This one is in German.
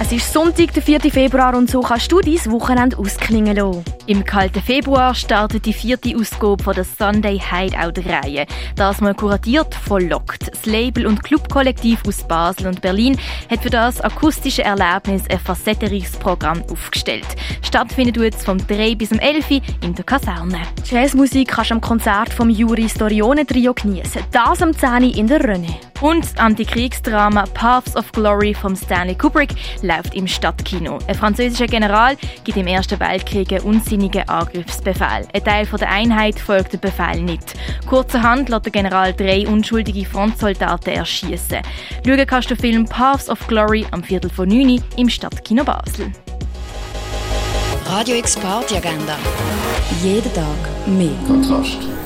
Es ist Sonntag, der 4. Februar und so kannst du dein Wochenende ausklingen lassen. Im kalten Februar startet die vierte Ausgabe von der Sunday Hideout-Reihe. Das mal kuratiert von Lockt. Das Label und Clubkollektiv aus Basel und Berlin hat für das akustische Erlebnis ein facettenreiches Programm aufgestellt. Stattfindet jetzt vom 3 bis zum 11 in der Kaserne. Jazzmusik kannst du am Konzert vom Juri Storione Trio genießen. Das am 10 in der René. Und das Antikriegsdrama Paths of Glory von Stanley Kubrick läuft im Stadtkino. Ein französischer General gibt im Ersten Weltkrieg einen unsinnigen Angriffsbefehl. Ein Teil der Einheit folgt dem Befehl nicht. Kurzerhand lässt der General drei unschuldige Frontsoldaten erschießen. Schauen kannst du den Film Paths of Glory am Viertel von 9 im Stadtkino Basel. Radio X Party Agenda. Jeden Tag mehr. Kontrast.